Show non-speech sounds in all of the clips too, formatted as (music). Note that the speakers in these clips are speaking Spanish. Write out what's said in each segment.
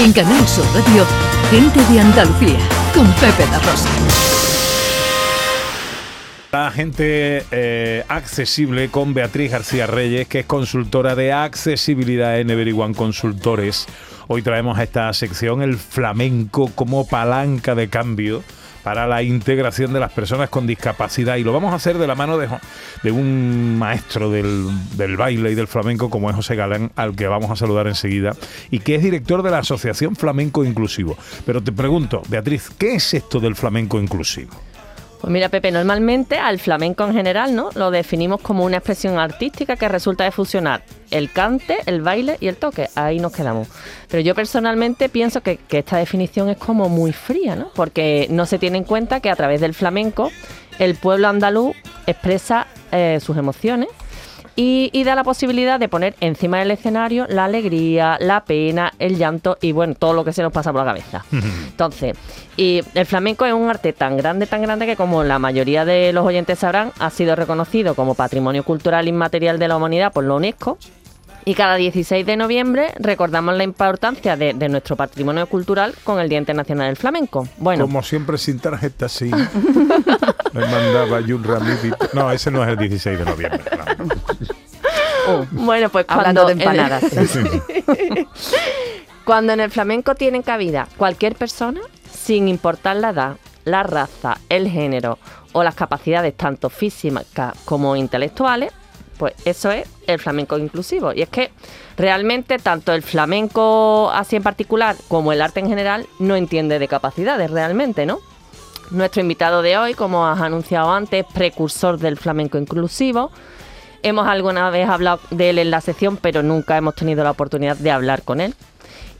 En Canal Sur Radio, Gente de Andalucía, con Pepe La Rosa. La gente eh, accesible con Beatriz García Reyes, que es consultora de accesibilidad en Everyone Consultores. Hoy traemos a esta sección el flamenco como palanca de cambio para la integración de las personas con discapacidad y lo vamos a hacer de la mano de, un maestro del, baile y del flamenco como es José Galán, al que vamos a saludar enseguida, y que es director de la Asociación Flamenco Inclusivo. Pero te pregunto, Beatriz, ¿qué es esto del flamenco inclusivo? Pues mira, Pepe, normalmente al flamenco en general, ¿no? Lo definimos como una expresión artística que resulta de fusionar el cante, el baile y el toque. Ahí nos quedamos. Pero yo personalmente pienso que, esta definición es como muy fría, ¿no? Porque no se tiene en cuenta que a través del flamenco el pueblo andaluz expresa eh, sus emociones y, da la posibilidad de poner encima del escenario la alegría, la pena, el llanto y bueno, todo lo que se nos pasa por la cabeza. Entonces, y el flamenco es un arte tan grande, tan grande que como la mayoría de los oyentes sabrán, ha sido reconocido como Patrimonio Cultural Inmaterial de la Humanidad por la UNESCO y cada 16 de noviembre recordamos la importancia de, nuestro patrimonio cultural con el Día Internacional del Flamenco. Bueno. Como siempre sin tarjeta, sí. (laughs) Me mandaba un ramito. No, ese no es el 16 de noviembre. Oh, bueno, pues hablando de empanadas. (laughs) cuando en el flamenco tienen cabida cualquier persona, sin importar la edad, la raza, el género o las capacidades tanto físicas como intelectuales, pues eso es el flamenco inclusivo. Y es que realmente tanto el flamenco así en particular como el arte en general no entiende de capacidades realmente, ¿no? Nuestro invitado de hoy, como has anunciado antes, es precursor del flamenco inclusivo. Hemos alguna vez hablado de él en la sección, pero nunca hemos tenido la oportunidad de hablar con él.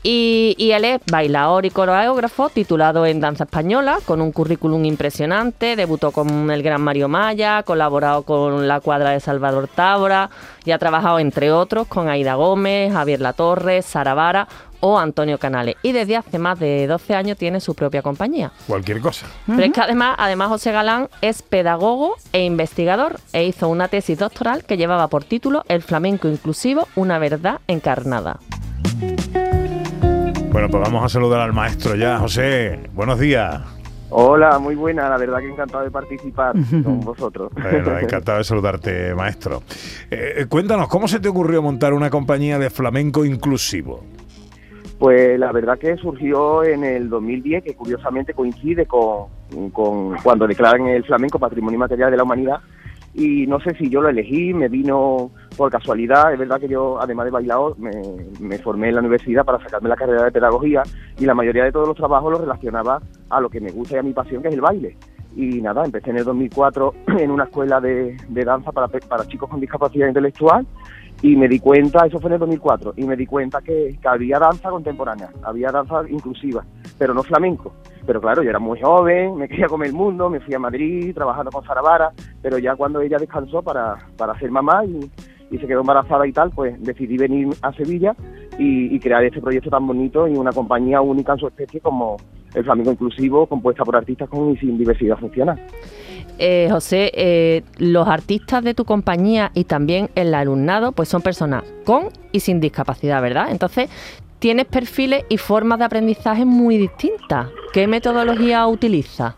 Y, él es bailador y coreógrafo, titulado en danza española, con un currículum impresionante. Debutó con el gran Mario Maya, colaborado con la cuadra de Salvador Tábora y ha trabajado, entre otros, con Aida Gómez, Javier Latorre, Sara Vara o Antonio Canales. Y desde hace más de 12 años tiene su propia compañía. Cualquier cosa. Pero es que además, además José Galán es pedagogo e investigador e hizo una tesis doctoral que llevaba por título El flamenco inclusivo, una verdad encarnada. Bueno, pues vamos a saludar al maestro ya. José, buenos días. Hola, muy buena, la verdad que encantado de participar con vosotros. Bueno, (laughs) encantado de saludarte, maestro. Eh, cuéntanos, ¿cómo se te ocurrió montar una compañía de flamenco inclusivo? Pues la verdad que surgió en el 2010, que curiosamente coincide con, cuando declaran el flamenco Patrimonio Material de la Humanidad, y no sé si yo lo elegí, me vino por casualidad, es verdad que yo además de bailador me, formé en la universidad para sacarme la carrera de pedagogía y la mayoría de todos los trabajos los relacionaba a lo que me gusta y a mi pasión que es el baile. Y nada, empecé en el 2004 (clears throat) en una escuela de, danza para, para chicos con discapacidad intelectual y me di cuenta, eso fue en el 2004, y me di cuenta que, que, había danza contemporánea, había danza inclusiva, pero no flamenco. Pero claro, yo era muy joven, me quería comer el mundo, me fui a Madrid trabajando con Vara, pero ya cuando ella descansó para, para ser mamá y, y se quedó embarazada y tal, pues decidí venir a Sevilla y, y, crear este proyecto tan bonito y una compañía única en su especie como el Flamenco Inclusivo, compuesta por artistas con y sin diversidad funcional. Eh, José, eh, los artistas de tu compañía y también el alumnado, pues son personas con y sin discapacidad, ¿verdad? Entonces, tienes perfiles y formas de aprendizaje muy distintas. ¿Qué metodología utilizas?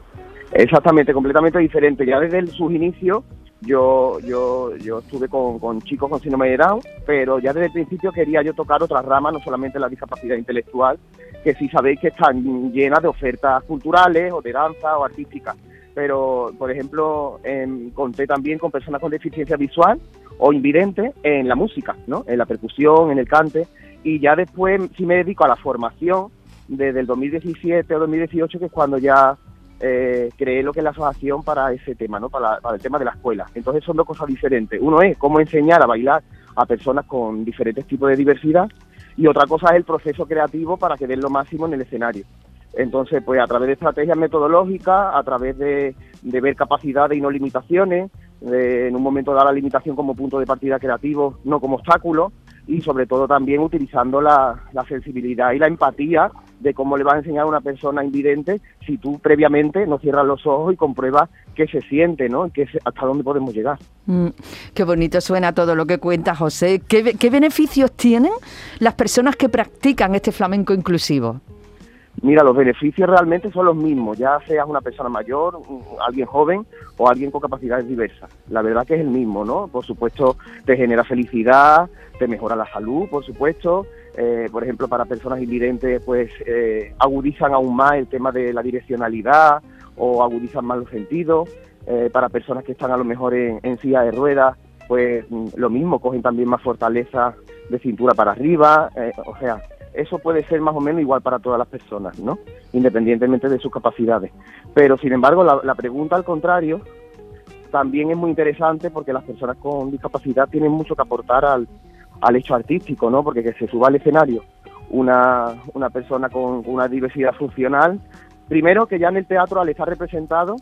Exactamente, completamente diferente. Ya desde sus inicios yo, yo, yo estuve con, chicos con síndrome de pero ya desde el principio quería yo tocar otras ramas, no solamente la discapacidad intelectual, que si sabéis que están llenas de ofertas culturales o de danza o artísticas pero por ejemplo conté también con personas con deficiencia visual o invidente en la música, ¿no? en la percusión, en el cante, y ya después sí me dedico a la formación desde el 2017 o 2018, que es cuando ya eh, creé lo que es la asociación para ese tema, ¿no? Para, para, el tema de la escuela. Entonces son dos cosas diferentes. Uno es cómo enseñar a bailar a personas con diferentes tipos de diversidad y otra cosa es el proceso creativo para que den lo máximo en el escenario. Entonces, pues a través de estrategias metodológicas, a través de, ver capacidades y no limitaciones, en un momento dar la limitación como punto de partida creativo, no como obstáculo, y sobre todo también utilizando la, sensibilidad y la empatía de cómo le vas a enseñar a una persona invidente si tú previamente no cierras los ojos y compruebas qué se siente, ¿no? Hasta dónde podemos llegar. Mm, qué bonito suena todo lo que cuenta José. ¿Qué, be- qué beneficios tienen las personas que practican este flamenco inclusivo? Mira, los beneficios realmente son los mismos, ya seas una persona mayor, alguien joven o alguien con capacidades diversas. La verdad que es el mismo, ¿no? Por supuesto, te genera felicidad, te mejora la salud, por supuesto. Eh, por ejemplo, para personas invidentes, pues eh, agudizan aún más el tema de la direccionalidad o agudizan más los sentidos. Eh, para personas que están a lo mejor en, en silla de ruedas, pues mm, lo mismo, cogen también más fortaleza de cintura para arriba. o sea, eso puede ser más o menos igual para todas las personas, ¿no? Independientemente de sus capacidades. Pero, sin embargo, la, la pregunta al contrario también es muy interesante porque las personas con discapacidad tienen mucho que aportar al, al hecho artístico, ¿no? Porque que se suba al escenario una, una persona con una diversidad funcional, primero que ya en el teatro al estar representado,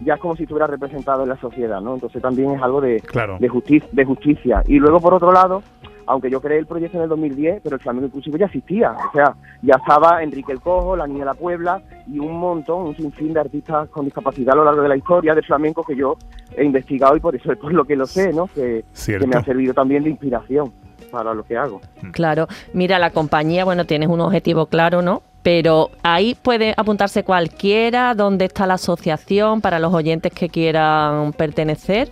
ya es como si estuviera representado en la sociedad, ¿no? Entonces también es algo de, Claro. de, justicia, de justicia. Y luego, por otro lado, aunque yo creé el proyecto en el 2010, pero el flamenco inclusivo ya existía. O sea, ya estaba Enrique el Cojo, la Niña de la Puebla y un montón, un sinfín de artistas con discapacidad a lo largo de la historia del flamenco que yo he investigado y por eso es por lo que lo sé, ¿no? Que, que me ha servido también de inspiración para lo que hago. Claro, mira, la compañía, bueno, tienes un objetivo claro, ¿no? Pero ahí puede apuntarse cualquiera, dónde está la asociación para los oyentes que quieran pertenecer.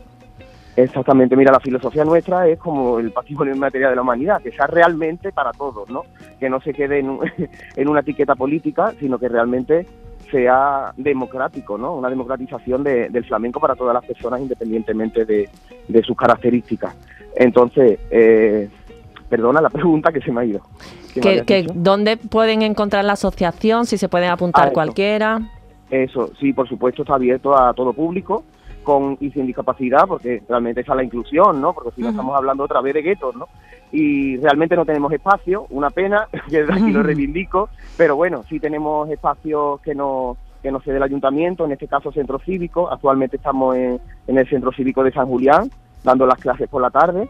Exactamente, mira, la filosofía nuestra es como el patrimonio inmaterial de la humanidad, que sea realmente para todos, ¿no? Que no se quede en, un- (laughs) en una etiqueta política, sino que realmente sea democrático, ¿no? Una democratización de- del flamenco para todas las personas independientemente de, de sus características. Entonces, eh, perdona la pregunta que se me ha ido. ¿Dónde pueden encontrar la asociación? Si se pueden apuntar Ah, cualquiera. Eso, sí, por supuesto, está abierto a todo público con y sin discapacidad, porque realmente esa es la inclusión, ¿no? Porque si no estamos hablando otra vez de guetos, ¿no? Y realmente no tenemos espacio, una pena, (laughs) que desde aquí lo reivindico, pero bueno, sí tenemos espacios que no que no sé del ayuntamiento, en este caso centro cívico, actualmente estamos en, en el centro cívico de San Julián, dando las clases por la tarde,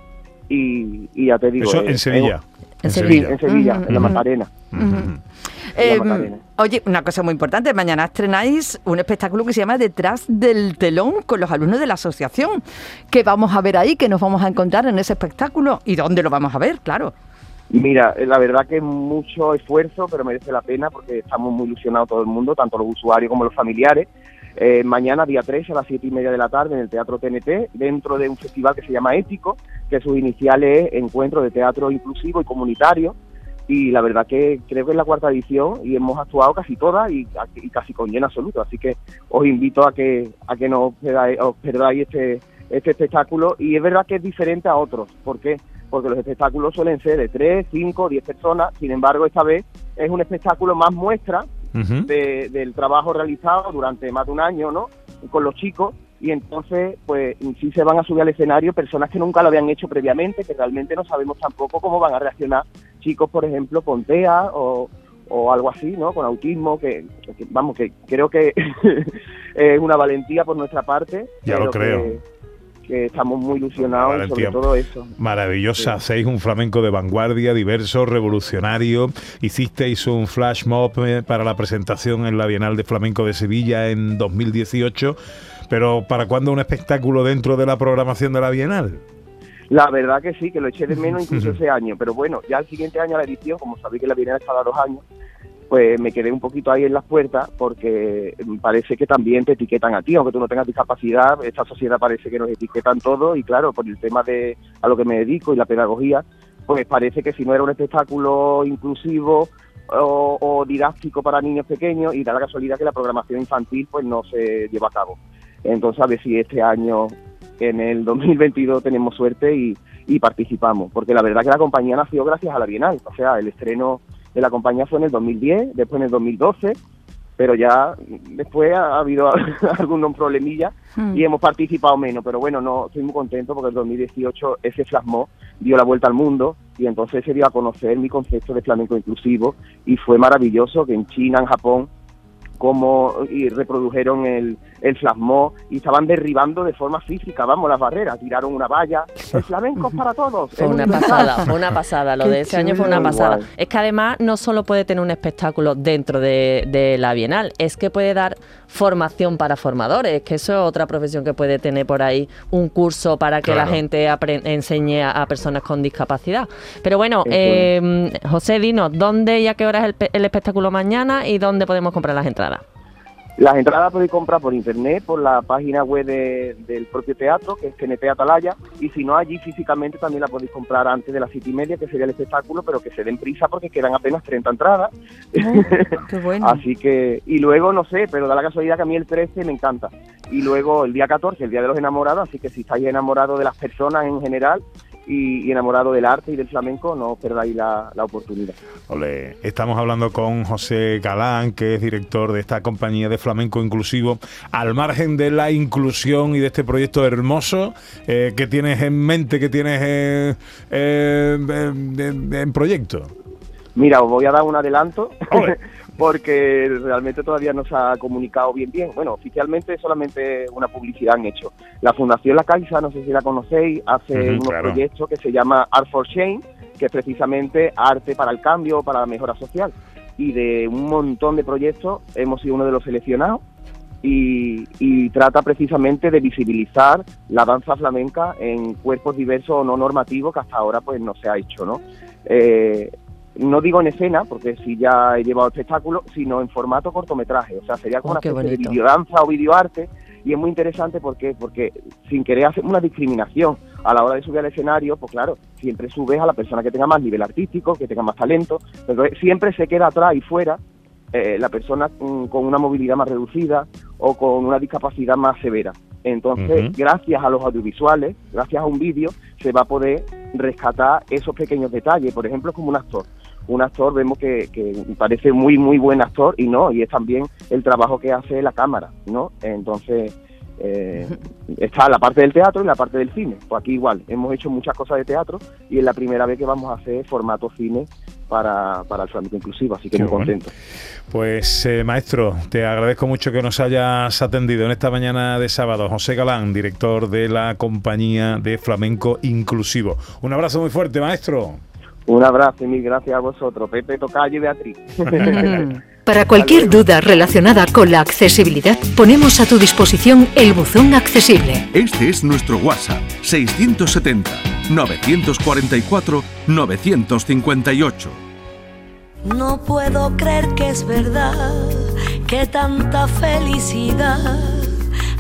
y, y ya te digo... Eso eh, en Sevilla. En Sevilla. en Sevilla, Ujú, en la. Macarena. Ujú. Eh, Macarena. oye, una cosa muy importante, mañana estrenáis un espectáculo que se llama Detrás del telón con los alumnos de la asociación. ¿Qué vamos a ver ahí? ¿Qué nos vamos a encontrar en ese espectáculo? ¿Y dónde lo vamos a ver? Claro. Mira, eh, la verdad que es mucho esfuerzo, pero merece la pena porque estamos muy ilusionados todo el mundo, tanto los usuarios como los familiares. Eh, mañana, día 3, a las 7 y media de la tarde, en el Teatro TNT, dentro de un festival que se llama Ético, que sus iniciales es Encuentro de Teatro Inclusivo y Comunitario. Y la verdad que creo que es la cuarta edición y hemos actuado casi todas y, y casi con lleno absoluto. Así que os invito a que a que no os perdáis, este, este espectáculo. Y es verdad que es diferente a otros. ¿Por qué? Porque los espectáculos suelen ser de 3, 5, 10 personas. Sin embargo, esta vez es un espectáculo más muestra de- del trabajo realizado durante más de un año, ¿no? Con los chicos y entonces, pues, sí se van a subir al escenario personas que nunca lo habían hecho previamente, que realmente no sabemos tampoco cómo van a reaccionar chicos, por ejemplo, con TEA o, o algo así, ¿no? Con autismo, que, que, vamos, que creo que (laughs) es una valentía por nuestra parte. Ya lo creo. Que, que estamos muy ilusionados sobre todo eso. Maravillosa, Sí. hacéis un flamenco de vanguardia, diverso, revolucionario. Hicisteis un flash mob eh, para la presentación en la Bienal de Flamenco de Sevilla en 2018. Pero ¿para cuándo un espectáculo dentro de la programación de la Bienal? La verdad que sí, que lo eché de menos (laughs) incluso ese año, pero bueno, ya el siguiente año la edición, como sabéis que la Bienal es cada dos años, pues me quedé un poquito ahí en las puertas porque me parece que también te etiquetan a ti, aunque tú no tengas discapacidad, esta sociedad parece que nos etiquetan todos y claro, por el tema de a lo que me dedico y la pedagogía, pues parece que si no era un espectáculo inclusivo o, o didáctico para niños pequeños y da la casualidad que la programación infantil pues no se lleva a cabo. Entonces a ver si este año en el 2022 tenemos suerte y, y participamos, porque la verdad que la compañía nació gracias a la Bienal, o sea, el estreno de la compañía fue en el 2010, después en el 2012, pero ya después ha habido (laughs) algunos problemillas Mm. y hemos participado menos, pero bueno, no estoy muy contento porque el 2018 ese flasmó dio la vuelta al mundo y entonces se dio a conocer mi concepto de flamenco inclusivo y fue maravilloso que en China, en Japón, cómo y reprodujeron el, el flasmó y estaban derribando de forma física, vamos, las barreras, tiraron una valla. (laughs) El flamenco es para todos. Fue una pasada, fue una pasada. Lo de ese año fue una pasada. Igual. Es que además no solo puede tener un espectáculo dentro de, de la Bienal, es que puede dar formación para formadores, que eso es otra profesión que puede tener por ahí un curso para que la gente enseñe a, a personas con discapacidad. Pero bueno, eh, José, dinos, ¿dónde y a qué hora es el, pe- el espectáculo mañana y dónde podemos comprar las entradas? Las entradas podéis comprar por internet, por la página web de- del propio teatro, que es TNT Atalaya, y si no, allí físicamente también la podéis comprar antes de las siete y media, que sería el espectáculo, pero que se den prisa porque quedan apenas 30 entradas. Qué (laughs) bueno. Así que, y luego, no sé, pero da la casualidad que a mí el 13 me encanta. Y luego el día 14, el Día de los Enamorados, así que si estáis enamorados de las personas en general y, y enamorados del arte y del flamenco, no perdáis la, la oportunidad. Estamos hablando con José Galán, que es director de esta compañía de flamenco inclusivo. Al margen de la inclusión y de este proyecto hermoso, eh, ¿qué tienes en mente, qué tienes eh, eh, en- proyecto? Mira, os voy a dar un adelanto. (laughs) porque realmente todavía no se ha comunicado bien bien. Bueno, oficialmente solamente una publicidad han hecho. La Fundación La Caixa, no sé si la conocéis, hace unos claro. proyectos que se llama Art for Change, que es precisamente arte para el cambio, para la mejora social. Y de un montón de proyectos hemos sido uno de los seleccionados y, y trata precisamente de visibilizar la danza flamenca en cuerpos diversos o no normativos que hasta ahora pues no se ha hecho, ¿no? Eh, no digo en escena, porque si ya he llevado espectáculos, sino en formato cortometraje. O sea, sería como Oh, una especie de videodanza o videoarte. Y es muy interesante porque, porque sin querer hacer una discriminación a la hora de subir al escenario, pues claro, siempre subes a la persona que tenga más nivel artístico, que tenga más talento, pero siempre se queda atrás y fuera eh, la persona mm, con una movilidad más reducida o con una discapacidad más severa. Entonces, gracias a los audiovisuales, gracias a un vídeo, se va a poder rescatar esos pequeños detalles. Por ejemplo, como un actor. Un actor vemos que, que parece muy, muy buen actor y no, y es también el trabajo que hace la cámara, ¿no? Entonces, eh, (laughs) está la parte del teatro y la parte del cine. Pues aquí igual, hemos hecho muchas cosas de teatro y es la primera vez que vamos a hacer formato cine para, para el flamenco inclusivo, así que Qué muy bueno. contento. Pues eh, maestro, te agradezco mucho que nos hayas atendido en esta mañana de sábado. José Galán, director de la compañía de flamenco inclusivo. Un abrazo muy fuerte, maestro. Un abrazo y mil gracias a vosotros, Pepe Tocayo y Beatriz. (laughs) Para cualquier duda relacionada con la accesibilidad, ponemos a tu disposición el buzón accesible. Este es nuestro WhatsApp 670 944 958. No puedo creer que es verdad que tanta felicidad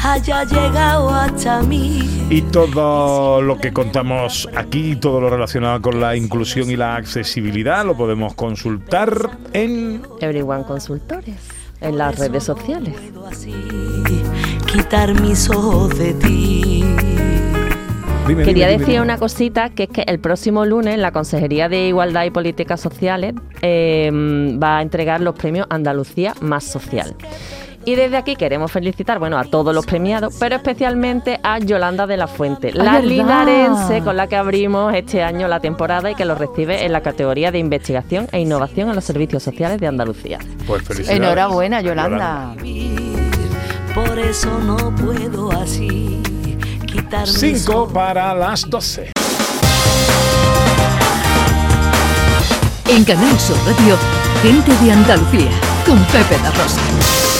haya llegado hasta mí. Y todo lo que contamos aquí, todo lo relacionado con la inclusión y la accesibilidad, lo podemos consultar en... Everyone Consultores, en las redes sociales. Puedo así quitar mis ojos de ti. Dime, Quería dime, decir dime. una cosita, que es que el próximo lunes la Consejería de Igualdad y Políticas Sociales eh, va a entregar los premios Andalucía Más Social. Y desde aquí queremos felicitar, bueno, a todos los premiados, pero especialmente a Yolanda de la Fuente, la verdad. linarense con la que abrimos este año la temporada y que lo recibe en la categoría de investigación e innovación en los servicios sociales de Andalucía. Pues felicidades. Enhorabuena, Yolanda. Por eso no puedo así quitar mis 5 ojos para las 12. En Canal Sur Radio, gente de Andalucía, con Pepe da Rosa.